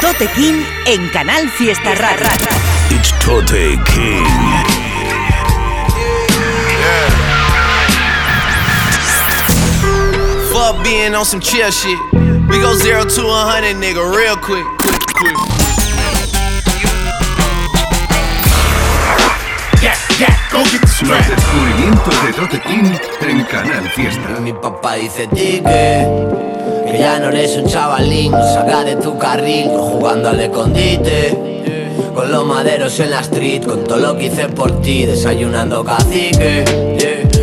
Tote King en Canal Fiesta Rara. It's Tote King. Fuck being on some chill shit. We go zero to a hundred, nigga, real quick, quick, quick. Los descubrimientos de Tote King en Canal Fiesta. Mi papá dice ti ya no eres un chavalín, salga de tu carril, jugando al escondite. Con los maderos en la street, con todo lo que hice por ti, desayunando cacique.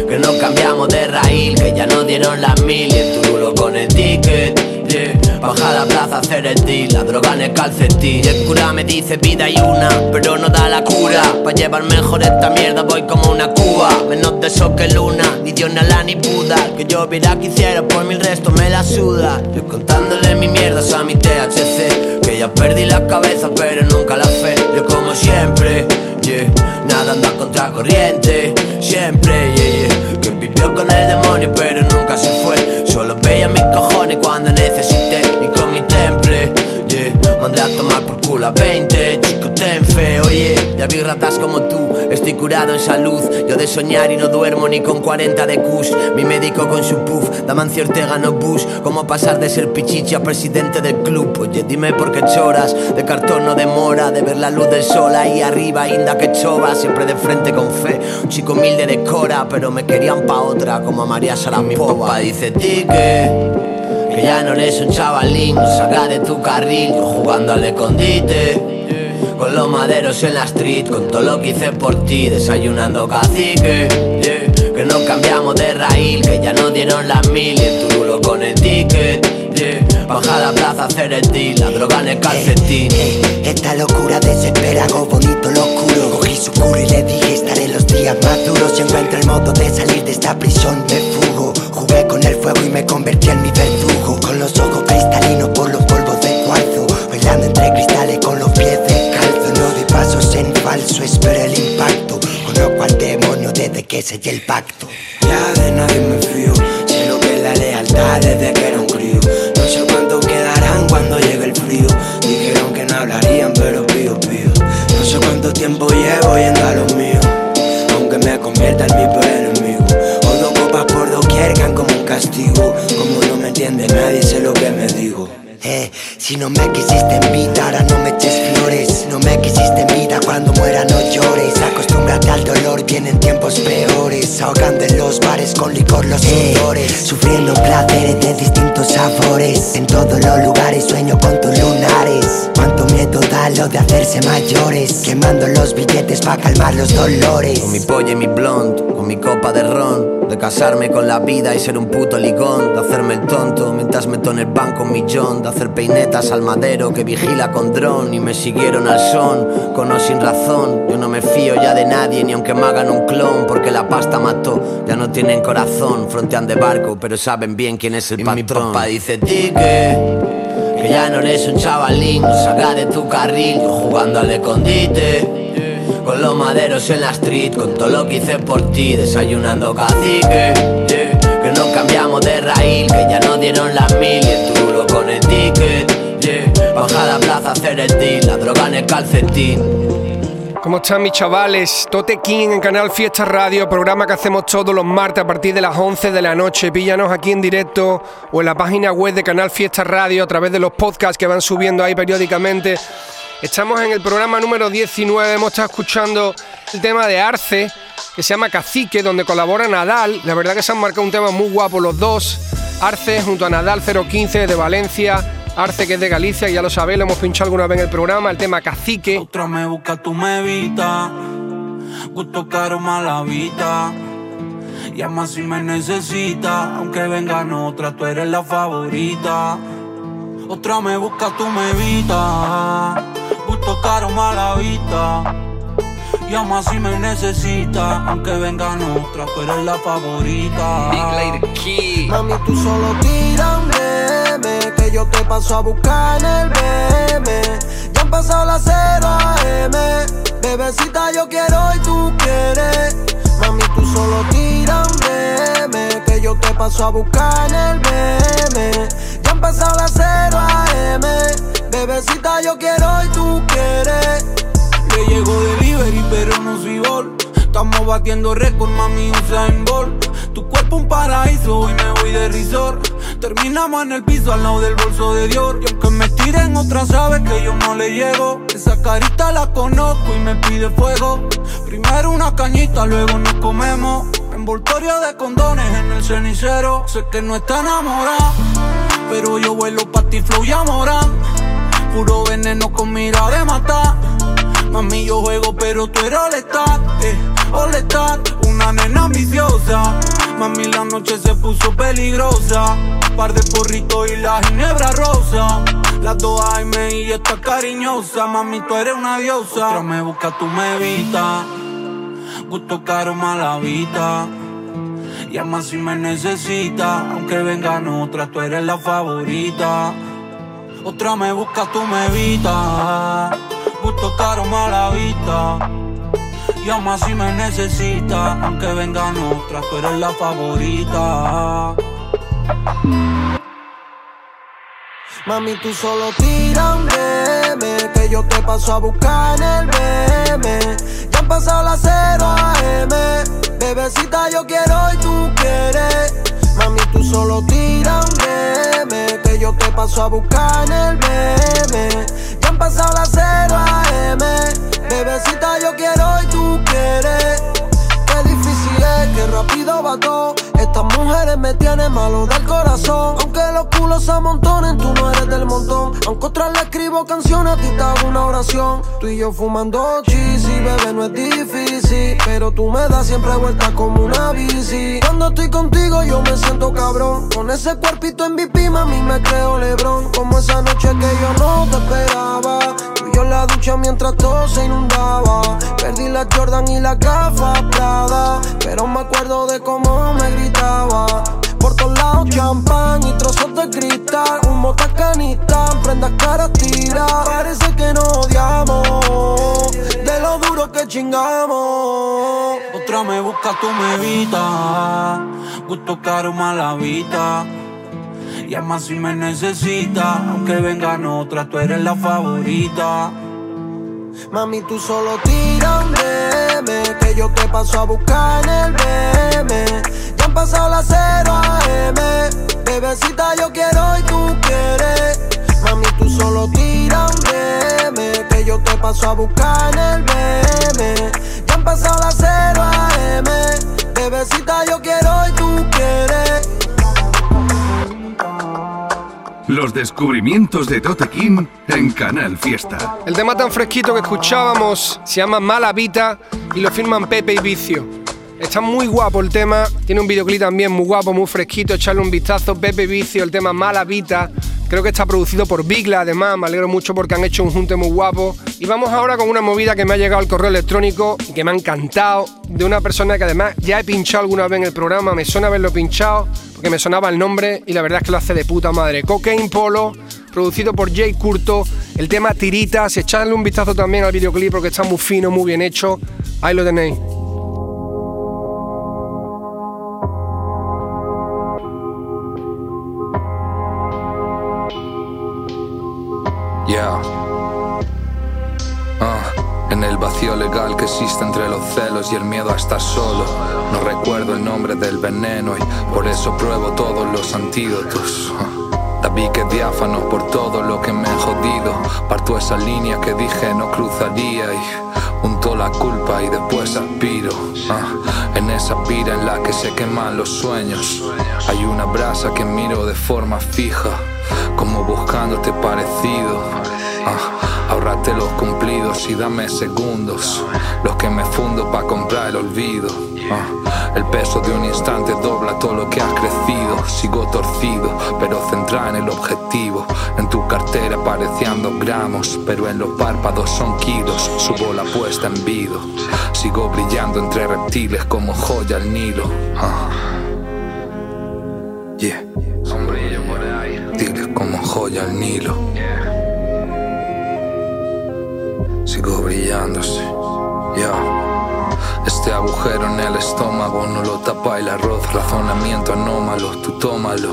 Que nos cambiamos de raíl, que ya nos dieron las mil y el con el ticket. Baja la plaza hacer el deal, la droga en el calcetín. El cura me dice vida y una, pero no da la cura. Pa' llevar mejor esta mierda voy como una cuba. Menos de eso que luna, ni Dios ni Alá ni Buda. Que yo viera que hiciera por mi resto me la suda. Yo contándole mi mierda a mi THC. Que ya perdí la cabeza pero nunca la fe. Yo como siempre, yeah. Nada anda contra corriente, siempre, yeah, yeah. Que vivió con el demonio pero nunca se fue. Solo veía mis cojones cuando necesité. Mandé a tomar por culo a 20, chico ten fe, oye. Ya vi ratas como tú, estoy curado en salud. Yo de soñar y no duermo ni con 40 de Kush. Mi médico con su puff, Damancio Ortega no Bush. ¿Cómo pasar de ser pichichi a presidente del club? Oye, dime por qué choras, de cartón no demora, de ver la luz del sol ahí arriba, inda que chova, siempre de frente con fe. Un chico humilde de cora, pero me querían pa' otra, como a María Sarapova. Mi papá dice ti que ya no eres un chavalín, salga de tu carril, jugando al escondite. Con los maderos en la street, con todo lo que hice por ti, desayunando cacique. Que nos cambiamos de raíl, que ya nos dieron las mil y el con el ticket. yeah. Baja a la plaza deal, la droga en el calcetín. Esta locura desespera, algo bonito lo oscuro Cogí su curo y le dije estaré los días más duros Si encuentro el modo de salir de esta prisión me fugo fuego y me convertí en mi verdugo. Con los ojos cristalinos por los polvos de cuarzo Bailando entre cristales con los pies descalzos. No doy pasos en falso, espero el impacto. Conozco al demonio desde que sellé el pacto. Ya de nadie me fío Sé lo que la lealtad desde que era un crío. No sé cuánto quedarán cuando llegue el frío. Dijeron que no hablarían pero pío pío. No sé cuánto tiempo llevo yendo a lo nadie sé lo que me digo eh, si no me quisiste en vida, ahora no me eches flores. No me quisiste en vida, cuando muera no llores. Acostúmbrate al dolor, vienen tiempos peores. Ahogando en los bares con licor los sudores. Sufriendo placeres de distintos sabores. En todos los lugares sueño con tus lunares. Cuánto miedo da lo de hacerse mayores. Quemando los billetes para calmar los dolores. Con mi polla y mi blond, con mi copa de ron De casarme con la vida y ser un puto ligón De hacerme el tonto mientras meto en el banco un millón De hacer peinetas al madero que vigila con dron Y me siguieron al son, con o sin razón Yo no me fío ya de nadie ni aunque me hagan un clon Porque la pasta mató, ya no tienen corazón Frontean de barco pero saben bien quién es el patrón Mi papá dice ti que ya no eres un chavalín, salga de tu carril, yo jugando al escondite. Con los maderos en la street, con todo lo que hice por ti, desayunando cacique. yeah. Que nos cambiamos de raíl, que ya nos dieron las mil y el turulo con el ticket. yeah. Baja a la plaza hacer el deal, la droga en el calcetín. ¿Cómo están mis chavales? Tote King en Canal Fiesta Radio, programa que hacemos todos los martes a partir de las 11 de la noche. Píllanos aquí en directo o en la página web de Canal Fiesta Radio a través de los podcasts que van subiendo ahí periódicamente. Estamos en el programa número 19, hemos estado escuchando el tema de Arce, que se llama Cacique, donde colabora Nadal. La verdad que se han marcado un tema muy guapo los dos. Arce junto a Nadal 015 de Valencia. Arce que es de Galicia, ya lo sabéis, lo hemos pinchado alguna vez en el programa, el tema Cacique. Otra me busca, tú me evitas. Gusto caro, mala vida. Llama si me necesita. Aunque vengan otras, tú eres la favorita. Otra me busca, tú me evitas. Gusto caro, mala vida. Llama si me necesita. Aunque vengan otras, tú eres la favorita. Mami, tú solo tira un meme Que yo te paso a buscar en el meme Ya han pasado las 0 AM Bebecita, yo quiero y tú quieres Mami, tú solo tira un meme Que yo te paso a buscar en el meme Ya han pasado las 0 AM. Bebecita, yo quiero y tú quieres. Le llegó delivery, pero no soy gol. Estamos batiendo récord, mami, en gol. Tu cuerpo un paraíso, hoy me voy de resort. Terminamos en el piso al lado del bolso de Dior. Y aunque me tiren otra, sabes que yo no le llego. Esa carita la conozco y me pide fuego. Primero una cañita, luego nos comemos. Envoltorio de condones en el cenicero. Sé que no está enamorada, pero yo vuelo pa' ti, flow y amorán. Puro veneno con mira de matar. Mami, yo juego, pero tú eres all eh, all Una nena ambiciosa. Mami, la noche se puso peligrosa. Par de porritos y la ginebra rosa. Las dos Jaime y esta cariñosa. Mami, tú eres una diosa. Otra me busca, tú me evitas. Gusto caro, mala vida. Llama si me necesita. Aunque vengan otras, tú eres la favorita. Otra me busca, tú me evitas. Gusto caro, mala vista. Llama si me necesita, aunque vengan otras, tú eres la favorita. Mami, tú solo tira un meme Que yo te paso a buscar en el meme Ya han pasado las 0 AM Bebecita, yo quiero y tú quieres Mami, tú solo tira un meme Que yo te paso a buscar en el meme han pasado las 0 AM Bebecita, yo quiero y tú quieres Es, que rápido va todo estas mujeres me tienen malo del corazón. Aunque los culos se amontonen, tú no eres del montón. Aunque otras le escribo canciones, a ti te hago una oración. Tú y yo fumando cheesy, bebé, no es difícil. Pero tú me das siempre vuelta como una bici. Cuando estoy contigo, yo me siento cabrón. Con ese cuerpito en VIP, mami, me creo Lebrón. Como esa noche que yo no te esperaba. Yo en la ducha mientras todo se inundaba. Perdí la Jordan y la gafas Prada. Pero me acuerdo de cómo me gritaba por todos lados champán y trozos de cristal Humo tacanita, prendas caras tira Parece que nos odiamos De lo duro que chingamos Otra me busca, tú me evitas Gusto caro, mala vida más si me necesita, aunque vengan otras, tú eres la favorita. Mami, tú solo tira un meme Que yo te paso a buscar en el meme Ya han pasado las 0 AM Bebecita, yo quiero y tú quieres. Mami, tú solo tira un meme Que yo te paso a buscar en el meme Ya han pasado las 0 AM Bebecita, yo quiero y tú quieres los descubrimientos de Tote King en Canal Fiesta. El tema tan fresquito que escuchábamos se llama Mala Vita y lo firman Pepe y Vicio. Está muy guapo el tema, tiene un videoclip también muy guapo, muy fresquito, echarle un vistazo. Pepe y Vicio, el tema Mala Vita. Creo que está producido por Bigla, además, me alegro mucho porque han hecho un junte muy guapo. Y vamos ahora con una movida que me ha llegado al correo electrónico y que me ha encantado, de una persona que además ya he pinchado alguna vez en el programa, me suena haberlo pinchado, porque me sonaba el nombre y la verdad es que lo hace de puta madre. Cocaine Polo, producido por Jay Curto, el tema Tiritas, echadle un vistazo también al videoclip porque está muy fino, muy bien hecho. Ahí lo tenéis. Que existe entre los celos y el miedo a estar solo. No recuerdo el nombre del veneno y por eso pruebo todos los antídotos. David que diáfano por todo lo que me he jodido. Parto esa línea que dije no cruzaría y junto la culpa y después aspiro. Ah, en esa pira en la que se queman los sueños. Hay una brasa que miro de forma fija como buscándote parecido. Ah, ahorrate los cumplidos y dame segundos, los que me fundo para comprar el olvido. Ah, el peso de un instante dobla todo lo que has crecido. Sigo torcido, pero centrado en el objetivo. En tu cartera apareciendo gramos, pero en los párpados son kilos. Subo la puesta en vido. Sigo brillando entre reptiles como joya al Nilo. Ah. Yeah como joya al Nilo. Sigo brillándose. Este agujero en el estómago no lo tapa el arroz, razonamiento anómalo, tú tómalo.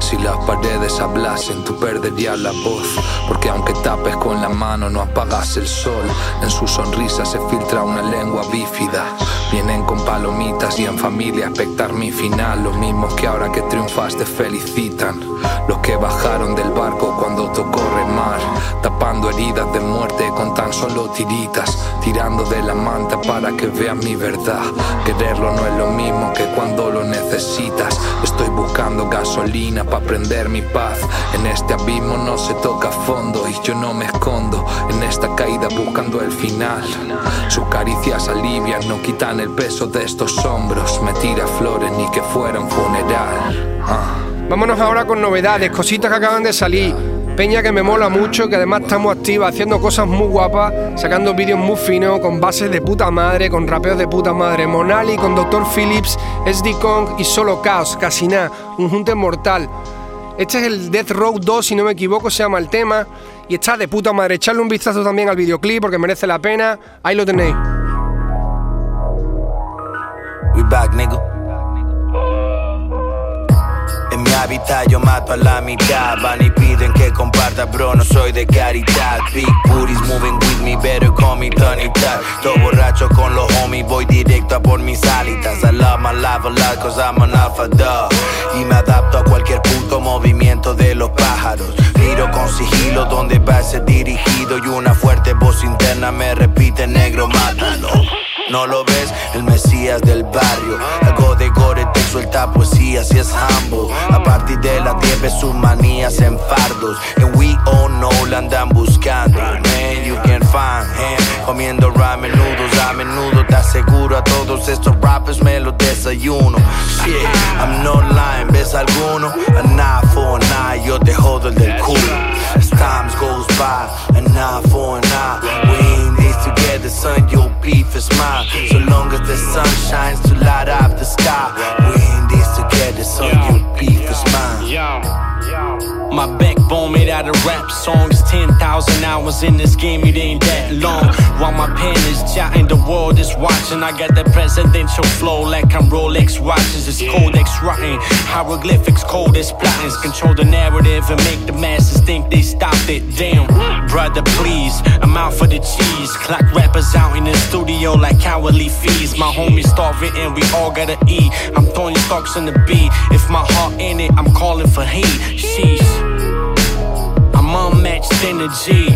Si las paredes hablasen, tú perderías la voz. Porque aunque tapes con la mano, no apagas el sol. En su sonrisa se filtra una lengua bífida. Vienen con palomitas y en familia expectar mi final. Los mismos que ahora que triunfas te felicitan. Los que bajaron del barco cuando tocó remar. Tapando heridas de muerte con tan solo tiritas. Tirando de la manta para que vean mi verdad. Quererlo no es lo mismo que cuando lo necesitas. Estoy buscando gasolina para prender mi paz. En este abismo no se toca fondo y yo no me escondo. En esta caída buscando el final. Sus caricias alivian, no quitan el peso de estos hombros. Me tira flores ni que fuera un funeral. Ah. Vámonos ahora con novedades, cositas que acaban de salir. Peña que me mola mucho, que además estamos activos haciendo cosas muy guapas, sacando vídeos muy finos, con bases de puta madre, con rapeos de puta madre. Monali con Dr. Phillips, SD Kong y Solo Chaos, casi nada, un junte mortal. Este es el Death Road 2, si no me equivoco, se llama el tema. Y está de puta madre. Echarle un vistazo también al videoclip porque merece la pena. Ahí lo tenéis. En mi hábitat yo mato a la mitad. Van y piden que comparta, bro, no soy de caridad Big booties moving with me, better call me Tony Todo borracho con los homies, voy directo a por mis alitas. I love my life a lot, cause I'm an alpha dog. Y me adapto a cualquier puto movimiento de los pájaros. Miro con sigilo donde va a ser dirigido Y una fuerte voz interna me repite, negro, mátalo no lo ves, el mesías del barrio. Algo de gore te suelta poesía, si es humble. A partir de las 10 ves sus manías en fardos. And we all know la andan buscando. Man, you can find him comiendo ramen nudos. A menudo te aseguro a todos estos rappers me los desayuno. Shit, I'm not lying, ¿ves alguno? A nine for a nine, yo te jodo el del culo. As times goes by, a nine for a nine. Beef is mine. So long as the sun shines to light up the sky. We in this together, son, your beef is mine. My backbone made out of rap songs. 10,000 hours in this game, it ain't that long. While my pen is jotting, the world is watching. I got that presidential flow like I'm Rolex watches. It's Codex rotten. Hieroglyphics, cold as platins. Control the narrative and make the masses think they stopped it. Damn, brother, please. I'm out for the cheese. Clock rappers out in the studio like cowardly fees. My homies starving and we all gotta eat. I'm throwing stalks on the beat. If my heart in it, I'm calling for heat. Sheesh. Unmatched energy,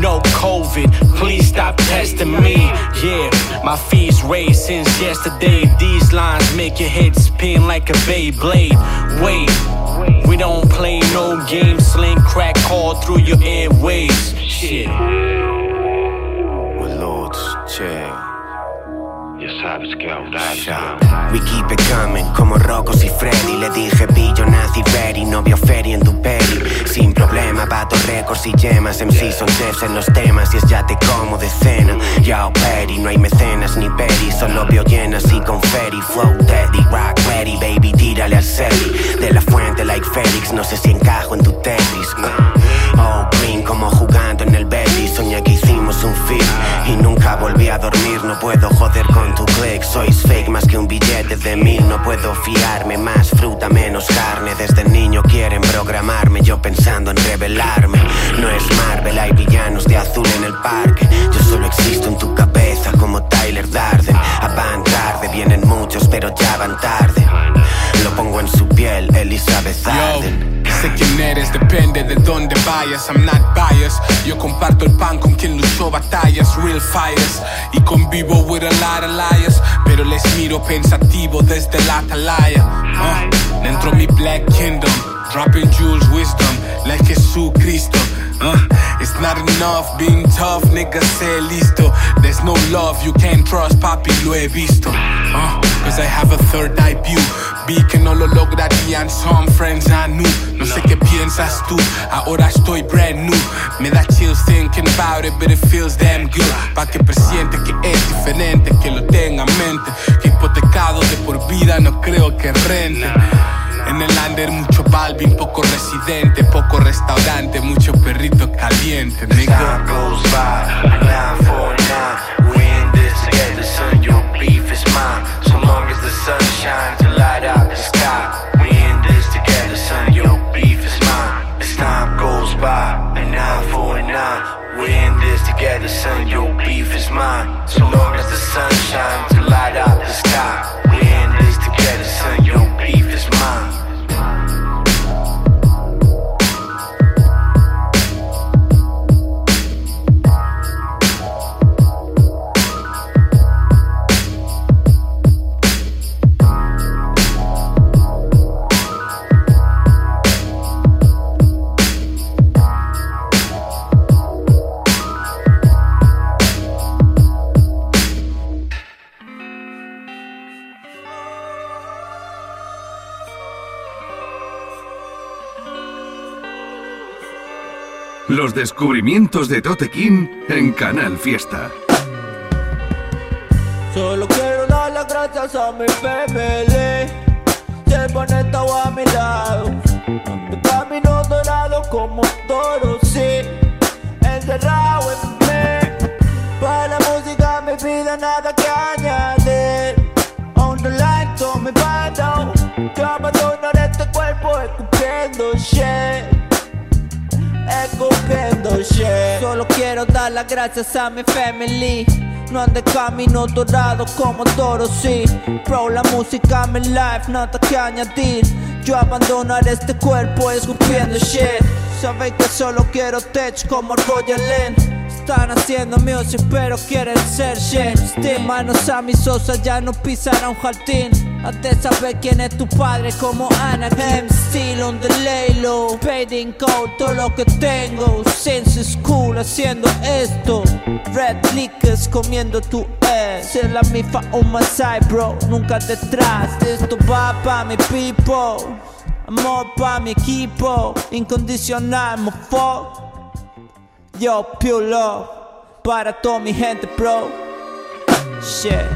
no COVID. Please stop testing me. Yeah, my fees raised since yesterday. These lines make your head spin like a Beyblade. Wait, we don't play no games. Sling crack all through your airways. Shit. With Lords, check. We keep it coming, como Rocos y Freddy Le dije pillo, nazi, very, novio Ferry en tu peri Sin problema, bato récords y yemas MC son chefs en los temas y es ya te como de cena. Yao Perry, no hay mecenas ni peri Solo veo llenas y confetti. Flow Teddy, rock ready, baby, tírale al seri De la fuente like Félix, no sé si encajo en tu Tetris Oh, green, como el Que hicimos un film y nunca volví a dormir. No puedo joder con tu click, sois fake más que un billete de mil. No puedo fiarme, más fruta, menos carne. Desde niño quieren programarme, yo pensando en revelarme No es Marvel, hay villanos de azul en el parque de dónde vayas. I'm not biased. Yo comparto el pan con quien luchó batallas, real fires. Y convivo with a lot of liars. Pero les miro pensativo desde la atalaya. Uh, dentro mi Black Kingdom, dropping jewels, wisdom, like Jesucristo. Uh, it's not enough being tough, nigga, say listo. There's no love, you can't trust, papi, lo he visto. Uh, Cause I have a third eye view. Vi que no lo lograrían, some friends I knew. No sé qué piensas tú, ahora estoy brand new. Me da chills thinking about it, but it feels damn good. Pa' que presiente que es diferente, que lo tenga en mente. Que hipotecado de por vida no creo que rente. En el under mucho Balvin, poco residente, poco restaurante, mucho perrito caliente, nigga. Time goes by, nine for nine. We in this together, son. Your beef is mine. So long as the sun shines Descubrimientos de Tote King en Canal Fiesta. Solo quiero dar las gracias a mi. Siempre han estado a mi lado. De camino dorado como toro, sí. Encerrado en mí. Para la música mi vida nada que añadir. On the line to mi bando. Yo Solo quiero dar las gracias a mi family. No ande camino dorado como toro, sí. Pro, la música, mi life, nada que añadir. Yo abandonaré este cuerpo escupiendo shit. Sabéis que solo quiero tech como Roger Lynn. Están haciendo music pero quieren ser shit. De manos a mi sosa ya no pisará un jardín. Antes saber quién es tu padre como Anakin Still on the lay low Paid in code todo lo que tengo. Since school haciendo esto. Red liquors comiendo tu ass Se la mifa on my side bro Nunca detrás. Esto va pa' mi people. Amor pa' mi equipo. Incondicional fuck Yo pure love. Para toda mi gente bro. Shit.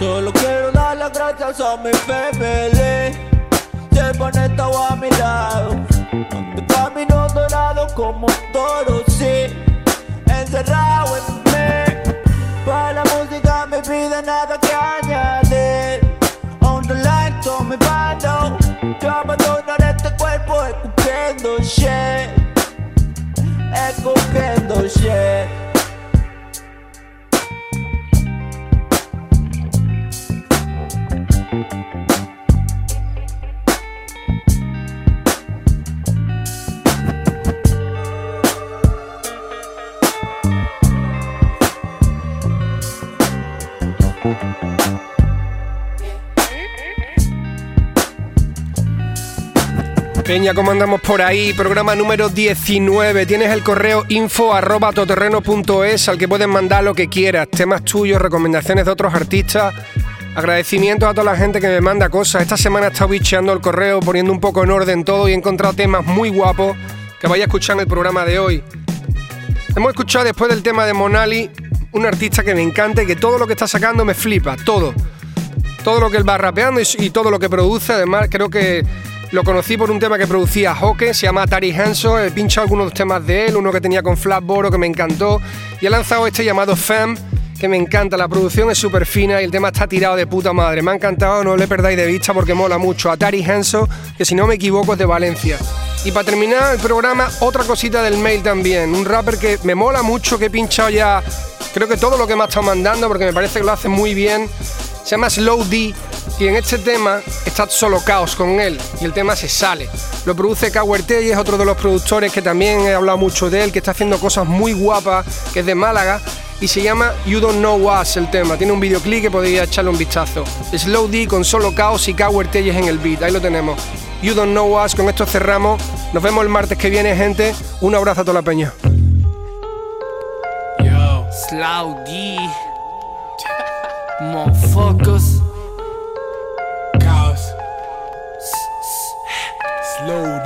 Solo quiero las gracias a mi family Siempre han estado a mi lado. De camino dorado como toro, sí. Encerrado en mí. Para la música mi vida nada que añadir. On the line to mi bando Yo abandonaré este cuerpo escupiendo shit. Escupiendo shit Peña, ¿cómo andamos por ahí? Programa número 19. Tienes el correo info al que puedes mandar lo que quieras. Temas tuyos, recomendaciones de otros artistas. Agradecimientos a toda la gente que me manda cosas. Esta semana he estado bicheando el correo, poniendo un poco en orden todo y he encontrado temas muy guapos que vaya a escuchar en el programa de hoy. Hemos escuchado después del tema de Monali, un artista que me encanta y que todo lo que está sacando me flipa, todo. Todo lo que él va rapeando y, todo lo que produce, además creo que lo conocí por un tema que producía Hoke, se llama Tari Hanson. He pinchado algunos temas de él, uno que tenía con Flatboro que me encantó. Y he lanzado este llamado Fam, que me encanta. La producción es súper fina y el tema está tirado de puta madre. Me ha encantado, no le perdáis de vista porque mola mucho. A Tari Hanson, que si no me equivoco es de Valencia. Y para terminar el programa, otra cosita del mail también. Un rapper que me mola mucho, que he pinchado ya, creo que todo lo que me ha estado mandando porque me parece que lo hace muy bien. Se llama Slow D y en este tema está solo Caos con él y el tema se sale. Lo produce Cowher y es otro de los productores que también he hablado mucho de él, que está haciendo cosas muy guapas, que es de Málaga y se llama You Don't Know Us el tema. Tiene un videoclip que podría echarle un vistazo. Slow D con solo Caos y Cowher Telles en el beat, ahí lo tenemos. You Don't Know Us, con esto cerramos. Nos vemos el martes que viene, gente. Un abrazo a toda la peña. Yo, Slow D. Motherfuckers. Chaos. Slow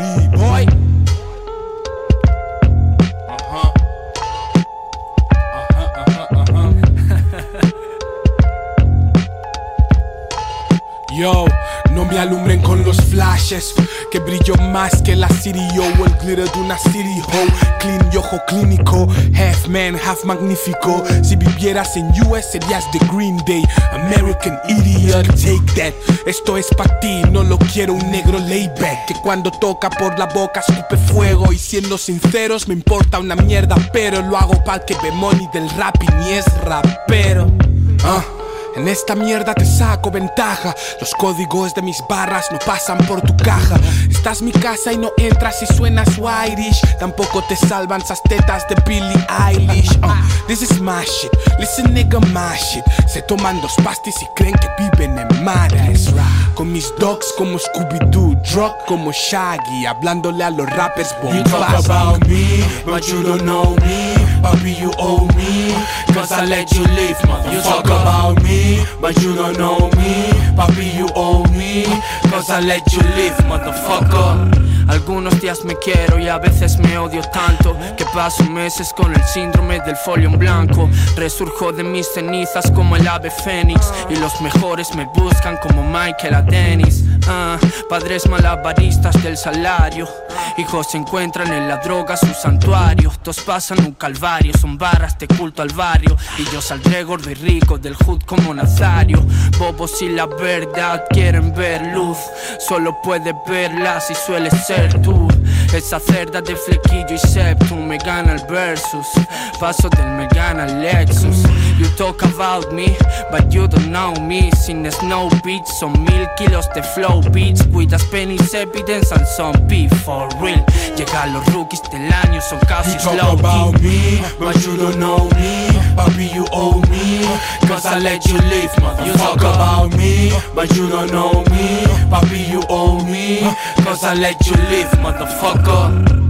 Yo, no me alumbren con los flashes. Que brillo más que la City o el glitter de una City Ho. Clean y ojo clínico, half man, half magnífico. Si vivieras en US serías de Green Day, American Idiot. Take that, esto es para ti, no lo quiero un negro layback. Que cuando toca por la boca escupe fuego. Y siendo sinceros, me importa una mierda, pero lo hago para que ve money del rap y ni es rapero. Ah. En esta mierda te saco ventaja. Los códigos de mis barras no pasan por tu caja. Estás mi casa y no entras y suenas Irish. Tampoco te salvan esas tetas de Billie Eilish. Uh, this is my shit. Listen, nigga, my shit. Se toman dos pastis y creen que viven en mares. Con mis dogs como Scooby-Doo. Drug como Shaggy. Hablándole a los rappers You talk about me, but you don't know me. Papi, you owe me. Cause I let you live, motherfucker. You talk about me, but you don't know me. Papi, you owe me. Cause I let you live, motherfucker. Algunos días me quiero y a veces me odio tanto que paso meses con el síndrome del folio en blanco. Resurjo de mis cenizas como el ave fénix y los mejores me buscan como Michael a Dennis. Ah, padres malabaristas del salario, hijos se encuentran en la droga su santuario. Todos pasan un calvario, son barras de culto al barrio y yo saldré gordo y rico del hood como Nazario. Bobos y la verdad quieren ver luz, solo puede verla si suele ser tú. Esa cerda de flequillo y septum me gana el versus. Paso del me gana el Lexus. You talk about me, but you don't know me. Sin snow beach, son mil kilos de flow beats. Cuidas pennies, evidence and some beef for real. Llegan los rookies del año, son casi You slow about me, but you don't know me. Papi, you owe me. Cause I let you live, motherfucker. You talk about me, but you don't know me. Papi, you owe me. Cause I let you live, motherfucker. Go.